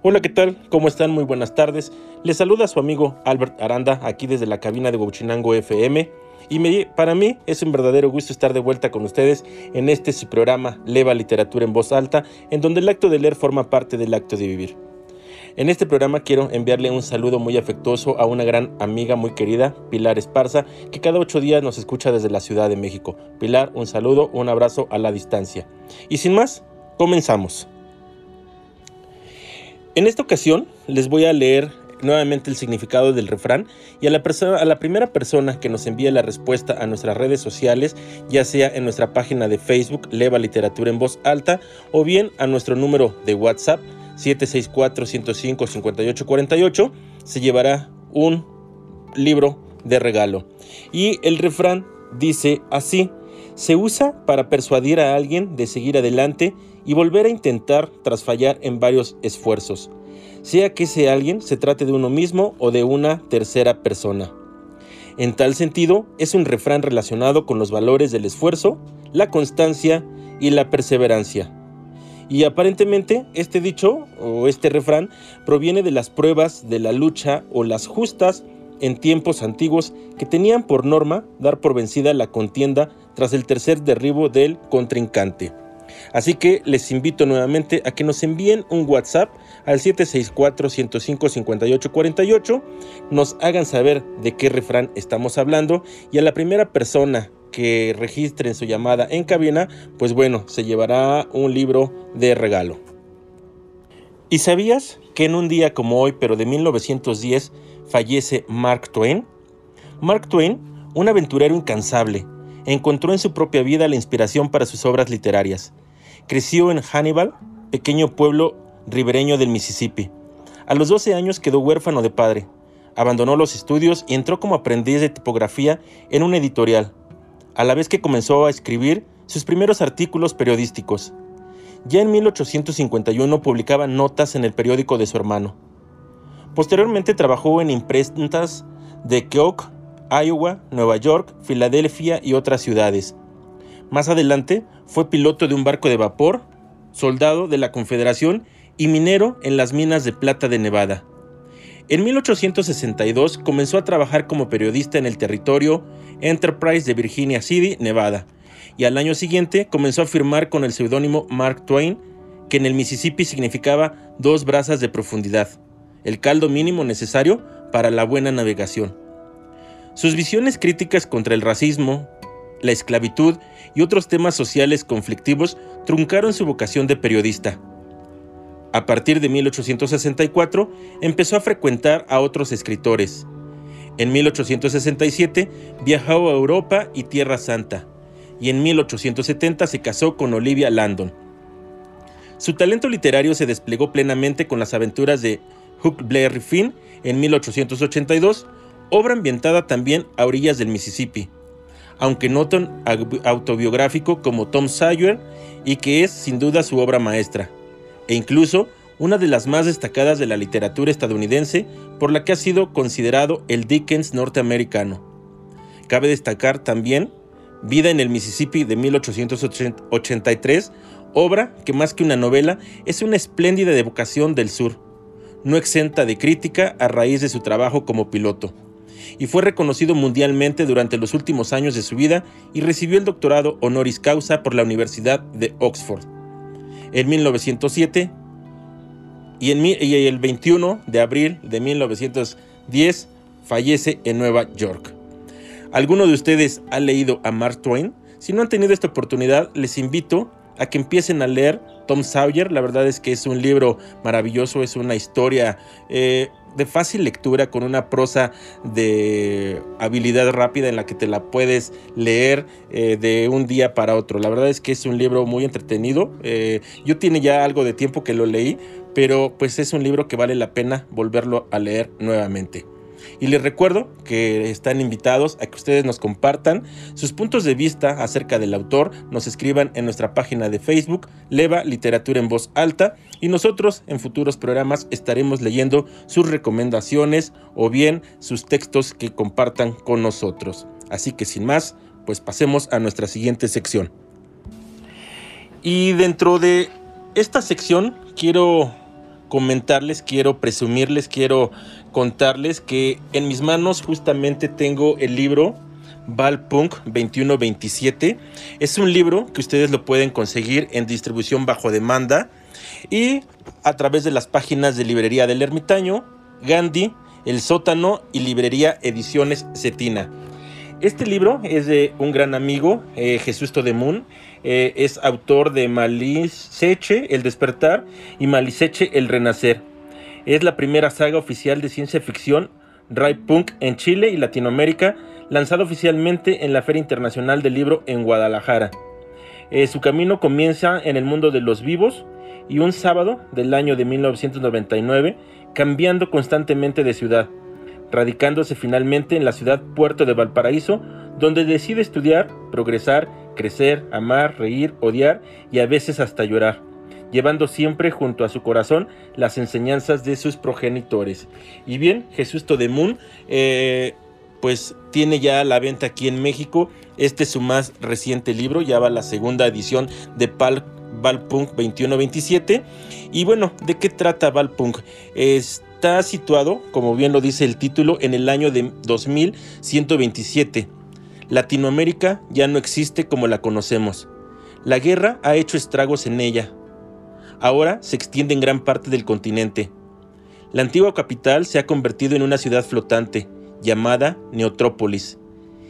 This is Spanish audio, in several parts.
Hola, ¿qué tal? ¿Cómo están? Muy buenas tardes. Les saluda su amigo Albert Aranda aquí desde la cabina de Huachinango FM. Y para mí es un verdadero gusto estar de vuelta con ustedes en este su programa Leva Literatura en Voz Alta, en donde el acto de leer forma parte del acto de vivir. En este programa quiero enviarle un saludo muy afectuoso a una gran amiga muy querida, Pilar Esparza, que cada ocho días nos escucha desde la Ciudad de México. Pilar, un saludo, un abrazo a la distancia. Y sin más, comenzamos. En esta ocasión les voy a leer nuevamente el significado del refrán y a la, a la primera persona que nos envíe la respuesta a nuestras redes sociales, ya sea en nuestra página de Facebook Leva Literatura en Voz Alta o bien a nuestro número de WhatsApp 764-105-5848, se llevará un libro de regalo. Y el refrán dice así, se usa para persuadir a alguien de seguir adelante y volver a intentar tras fallar en varios esfuerzos sea que ese alguien se trate de uno mismo o de una tercera persona. En tal sentido, es un refrán relacionado con los valores del esfuerzo, la constancia y la perseverancia. Y aparentemente este dicho o este refrán proviene de las pruebas de la lucha o las justas en tiempos antiguos que tenían por norma dar por vencida la contienda tras el tercer derribo del contrincante. Así que les invito nuevamente a que nos envíen un WhatsApp al 764-105-5848, nos hagan saber de qué refrán estamos hablando y a la primera persona que registren su llamada en cabina, pues bueno, se llevará un libro de regalo. ¿Y sabías que en un día como hoy, pero de 1910, fallece Mark Twain? Mark Twain, un aventurero incansable, encontró en su propia vida la inspiración para sus obras literarias. Creció en Hannibal, pequeño pueblo ribereño del Mississippi. A los 12 años quedó huérfano de padre. Abandonó los estudios y entró como aprendiz de tipografía en una editorial, a la vez que comenzó a escribir sus primeros artículos periodísticos. Ya en 1851 publicaba notas en el periódico de su hermano. Posteriormente trabajó en imprentas de Keok, Iowa, Nueva York, Filadelfia y otras ciudades. Más adelante fue piloto de un barco de vapor, soldado de la Confederación y minero en las minas de plata de Nevada. En 1862 comenzó a trabajar como periodista en el territorio Enterprise de Virginia City, Nevada, y al año siguiente comenzó a firmar con el seudónimo Mark Twain, que en el Mississippi significaba dos brazas de profundidad, el caldo mínimo necesario para la buena navegación. Sus visiones críticas contra el racismo, la esclavitud y otros temas sociales conflictivos truncaron su vocación de periodista. A partir de 1864 empezó a frecuentar a otros escritores. En 1867 viajó a Europa y Tierra Santa, y en 1870 se casó con Olivia Landon. Su talento literario se desplegó plenamente con las aventuras de Huckleberry Finn en 1882, obra ambientada también a orillas del Mississippi aunque no tan autobiográfico como Tom Sawyer y que es sin duda su obra maestra, e incluso una de las más destacadas de la literatura estadounidense por la que ha sido considerado el Dickens norteamericano. Cabe destacar también Vida en el Mississippi de 1883, obra que más que una novela es una espléndida evocación del sur, no exenta de crítica a raíz de su trabajo como piloto y fue reconocido mundialmente durante los últimos años de su vida y recibió el doctorado honoris causa por la Universidad de Oxford. En 1907 y, en, el 21 de abril de 1910 fallece en Nueva York. ¿Alguno de ustedes ha leído a Mark Twain? Si no han tenido esta oportunidad, les invito a que empiecen a leer Tom Sawyer. La verdad es que es un libro maravilloso, es una historia eh, de fácil lectura, con una prosa de habilidad rápida en la que te la puedes leer eh, de un día para otro. La verdad es que es un libro muy entretenido. Eh, yo tiene ya algo de tiempo que lo leí, pero pues es un libro que vale la pena volverlo a leer nuevamente. Y les recuerdo que están invitados a que ustedes nos compartan sus puntos de vista acerca del autor, nos escriban en nuestra página de Facebook, Leva Literatura en Voz Alta, y nosotros en futuros programas estaremos leyendo sus recomendaciones o bien sus textos que compartan con nosotros. Así que sin más, pues pasemos a nuestra siguiente sección. Y dentro de esta sección quiero comentarles, quiero presumirles, quiero contarles que en mis manos justamente tengo el libro Valpunk 2127. Es un libro que ustedes lo pueden conseguir en distribución bajo demanda y a través de las páginas de Librería del Ermitaño, Gandhi, El Sótano y Librería Ediciones Cetina. Este libro es de un gran amigo, eh, Jesús Todemun. Eh, es autor de Maliseche, El Despertar y Maliseche, El Renacer. Es la primera saga oficial de ciencia ficción Ray Punk en Chile y Latinoamérica, lanzada oficialmente en la Feria Internacional del Libro en Guadalajara. Eh, su camino comienza en el mundo de los vivos y un sábado del año de 1999, cambiando constantemente de ciudad radicándose finalmente en la ciudad puerto de Valparaíso, donde decide estudiar, progresar, crecer, amar, reír, odiar y a veces hasta llorar, llevando siempre junto a su corazón las enseñanzas de sus progenitores. Y bien, Jesús Todemun, eh, pues tiene ya la venta aquí en México. Este es su más reciente libro, ya va la segunda edición de Pal Valpunk 2127. Y bueno, ¿de qué trata Valpunk? Es está situado, como bien lo dice el título, en el año de 2127. Latinoamérica ya no existe como la conocemos. La guerra ha hecho estragos en ella. Ahora se extiende en gran parte del continente. La antigua capital se ha convertido en una ciudad flotante, llamada Neotrópolis,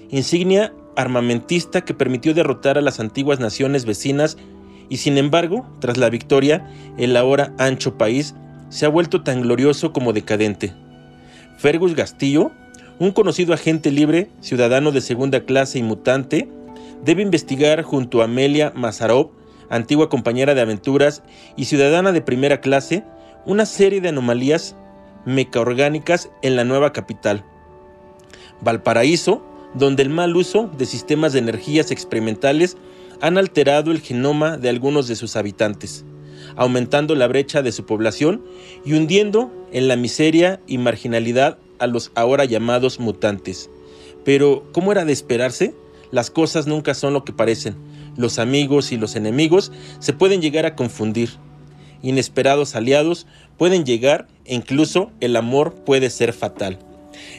insignia armamentista que permitió derrotar a las antiguas naciones vecinas y sin embargo, tras la victoria, el ahora ancho país se ha vuelto tan glorioso como decadente. Fergus Gastillo, un conocido agente libre, ciudadano de segunda clase y mutante, debe investigar junto a Amelia Mazarov, antigua compañera de aventuras y ciudadana de primera clase, una serie de anomalías mecaorgánicas en la nueva capital. Valparaíso, donde el mal uso de sistemas de energías experimentales han alterado el genoma de algunos de sus habitantes aumentando la brecha de su población y hundiendo en la miseria y marginalidad a los ahora llamados mutantes. Pero, ¿cómo era de esperarse? Las cosas nunca son lo que parecen. Los amigos y los enemigos se pueden llegar a confundir. Inesperados aliados pueden llegar e incluso el amor puede ser fatal.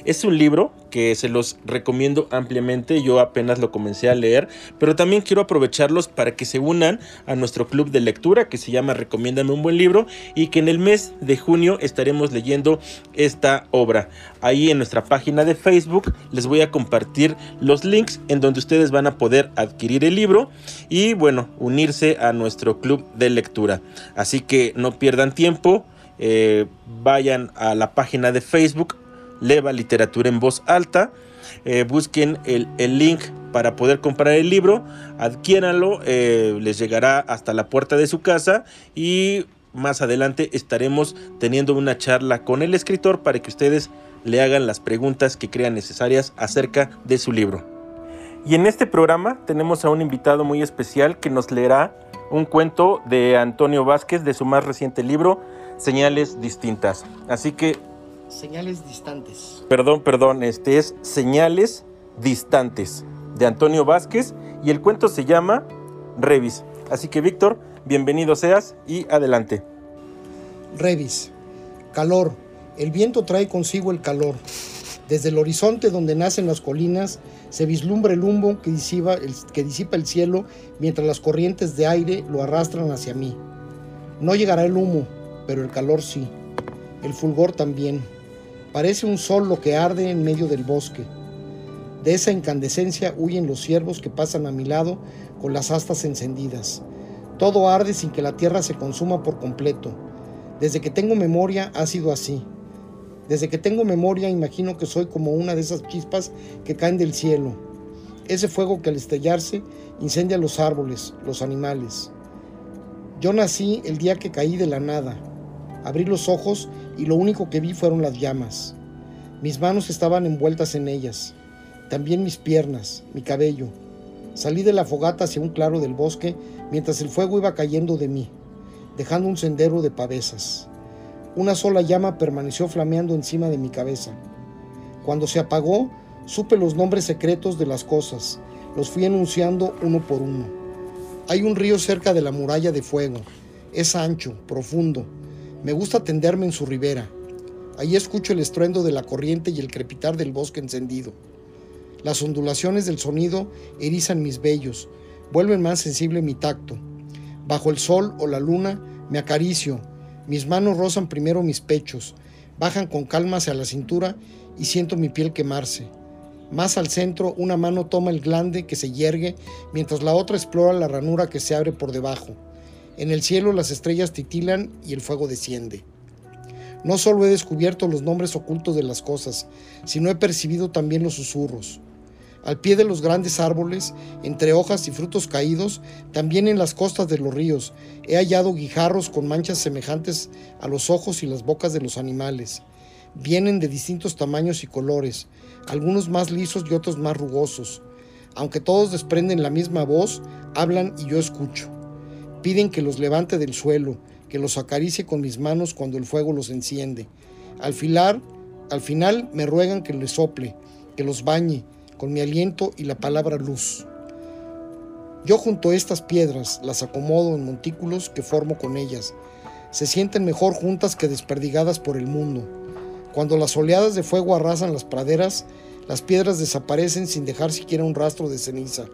Es un libro que se los recomiendo ampliamente, yo apenas lo comencé a leer, pero también quiero aprovecharlos para que se unan a nuestro club de lectura que se llama Recomiéndame un buen libro y que en el mes de junio estaremos leyendo esta obra. Ahí en nuestra página de Facebook les voy a compartir los links en donde ustedes van a poder adquirir el libro y bueno, unirse a nuestro club de lectura. Así que no pierdan tiempo. Eh, vayan a la página de Facebook Leva Literatura en Voz Alta. Eh, busquen el, link para poder comprar el libro, adquiéranlo, eh, les llegará hasta la puerta de su casa y más adelante estaremos teniendo una charla con el escritor para que ustedes le hagan las preguntas que crean necesarias acerca de su libro. Y en este programa tenemos a un invitado muy especial que nos leerá un cuento de Antonio Vázquez de su más reciente libro, Señales Distintas. Así que Señales distantes. Perdón, perdón, este es Señales distantes de Antonio Vázquez y el cuento se llama Revis. Así que Víctor, bienvenido seas y adelante. Revis. Calor. El viento trae consigo el calor. Desde el horizonte donde nacen las colinas se vislumbra el humo que disipa el, que disipa el cielo mientras las corrientes de aire lo arrastran hacia mí. No llegará el humo, pero el calor sí. El fulgor también. Parece un sol lo que arde en medio del bosque. De esa incandescencia huyen los ciervos que pasan a mi lado con las astas encendidas. Todo arde sin que la tierra se consuma por completo. Desde que tengo memoria ha sido así. Desde que tengo memoria imagino que soy como una de esas chispas que caen del cielo. Ese fuego que al estallarse incendia los árboles, los animales. Yo nací el día que caí de la nada. Abrí los ojos y lo único que vi fueron las llamas. Mis manos estaban envueltas en ellas, también mis piernas, mi cabello. Salí de la fogata hacia un claro del bosque mientras el fuego iba cayendo de mí, dejando un sendero de pavesas. Una sola llama permaneció flameando encima de mi cabeza. Cuando se apagó, supe los nombres secretos de las cosas, los fui enunciando uno por uno. Hay un río cerca de la muralla de fuego. Es ancho, profundo, Me gusta tenderme en su ribera. Allí escucho el estruendo de la corriente y el crepitar del bosque encendido. Las ondulaciones del sonido erizan mis vellos, vuelven más sensible mi tacto. Bajo el sol o la luna me acaricio, mis manos rozan primero mis pechos, bajan con calma hacia la cintura y siento mi piel quemarse. Más al centro, una mano toma el glande que se yergue, mientras la otra explora la ranura que se abre por debajo. En el cielo las estrellas titilan y el fuego desciende. No solo he descubierto los nombres ocultos de las cosas, sino he percibido también los susurros. Al pie de los grandes árboles, entre hojas y frutos caídos, también en las costas de los ríos, he hallado guijarros con manchas semejantes a los ojos y las bocas de los animales. Vienen de distintos tamaños y colores, algunos más lisos y otros más rugosos. Aunque todos desprenden la misma voz, hablan y yo escucho. Piden que los levante del suelo, que los acaricie con mis manos cuando el fuego los enciende. Al, filar, al final me ruegan que les sople, que los bañe, con mi aliento y la palabra luz. Yo junto a estas piedras las acomodo en montículos que formo con ellas. Se sienten mejor juntas que desperdigadas por el mundo. Cuando las oleadas de fuego arrasan las praderas, las piedras desaparecen sin dejar siquiera un rastro de ceniza.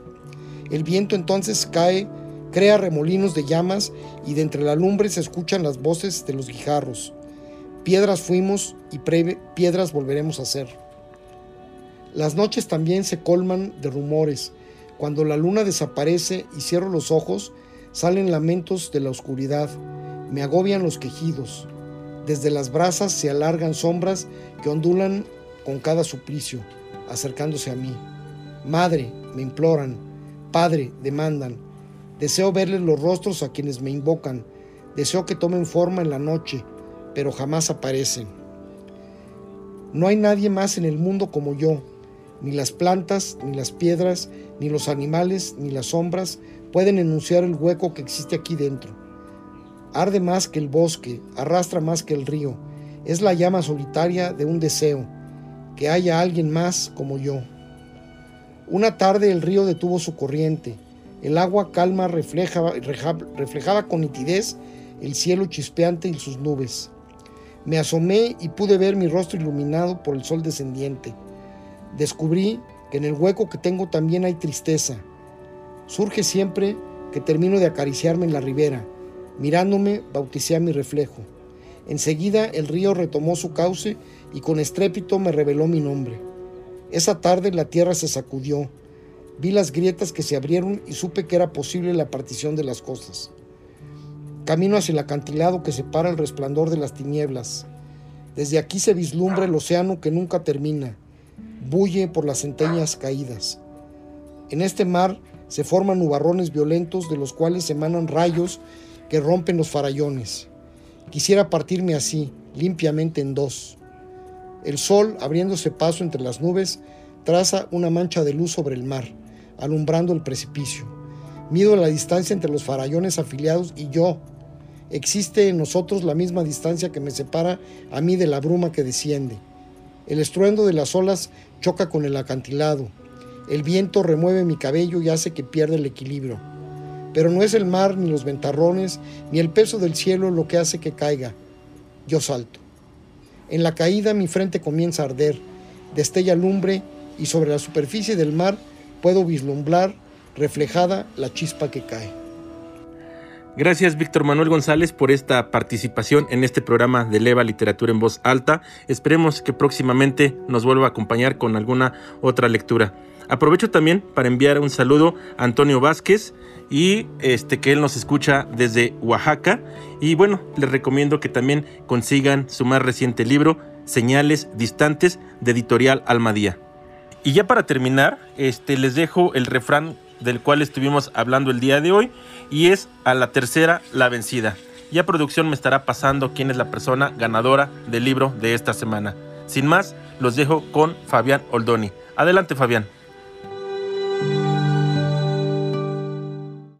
El viento entonces cae, crea remolinos de llamas y de entre la lumbre se escuchan las voces de los guijarros. Piedras fuimos y piedras volveremos a ser. Las noches también se colman de rumores. Cuando la luna desaparece y cierro los ojos, salen lamentos de la oscuridad. Me agobian los quejidos. Desde las brasas se alargan sombras que ondulan con cada suplicio, acercándose a mí. Madre, me imploran. Padre, demandan. Deseo verles los rostros a quienes me invocan. Deseo que tomen forma en la noche, pero jamás aparecen. No hay nadie más en el mundo como yo, ni las plantas, ni las piedras, ni los animales, ni las sombras pueden enunciar el hueco que existe aquí dentro. Arde más que el bosque, arrastra más que el río. Es la llama solitaria de un deseo, que haya alguien más como yo. Una tarde el río detuvo su corriente. El agua calma reflejaba, con nitidez el cielo chispeante y sus nubes. Me asomé y pude ver mi rostro iluminado por el sol descendiente. Descubrí que en el hueco que tengo también hay tristeza. Surge siempre que termino de acariciarme en la ribera. Mirándome, bauticé a mi reflejo. Enseguida el río retomó su cauce y con estrépito me reveló mi nombre. Esa tarde la tierra se sacudió. Vi las grietas que se abrieron y supe que era posible la partición de las cosas. Camino hacia el acantilado que separa el resplandor de las tinieblas. Desde aquí se vislumbra el océano que nunca termina bulle por las centeñas caídas. En este mar se forman nubarrones violentos de los cuales emanan rayos que rompen los farallones. Quisiera partirme así, limpiamente en dos. El sol, abriéndose paso entre las nubes, traza una mancha de luz sobre el mar, alumbrando el precipicio. Mido la distancia entre los farallones afiliados y yo. Existe en nosotros la misma distancia que me separa a mí de la bruma que desciende. El estruendo de las olas choca con el acantilado. El viento remueve mi cabello y hace que pierda el equilibrio. Pero no es el mar, ni los ventarrones, ni el peso del cielo lo que hace que caiga. Yo salto. En la caída mi frente comienza a arder, destella lumbre y sobre la superficie del mar puedo vislumbrar reflejada la chispa que cae. Gracias Víctor Manuel González por esta participación en este programa de Leva Literatura en Voz Alta. Esperemos que próximamente nos vuelva a acompañar con alguna otra lectura. Aprovecho también para enviar un saludo a Antonio Vázquez y este que él nos escucha desde Oaxaca y bueno, les recomiendo que también consigan su más reciente libro Señales distantes de Editorial Almadía. Y ya para terminar, este les dejo el refrán del cual estuvimos hablando el día de hoy y es a la tercera la vencida. Ya producción me estará pasando quién es la persona ganadora del libro de esta semana. Sin más, los dejo con Fabián Oldoni. Adelante Fabián.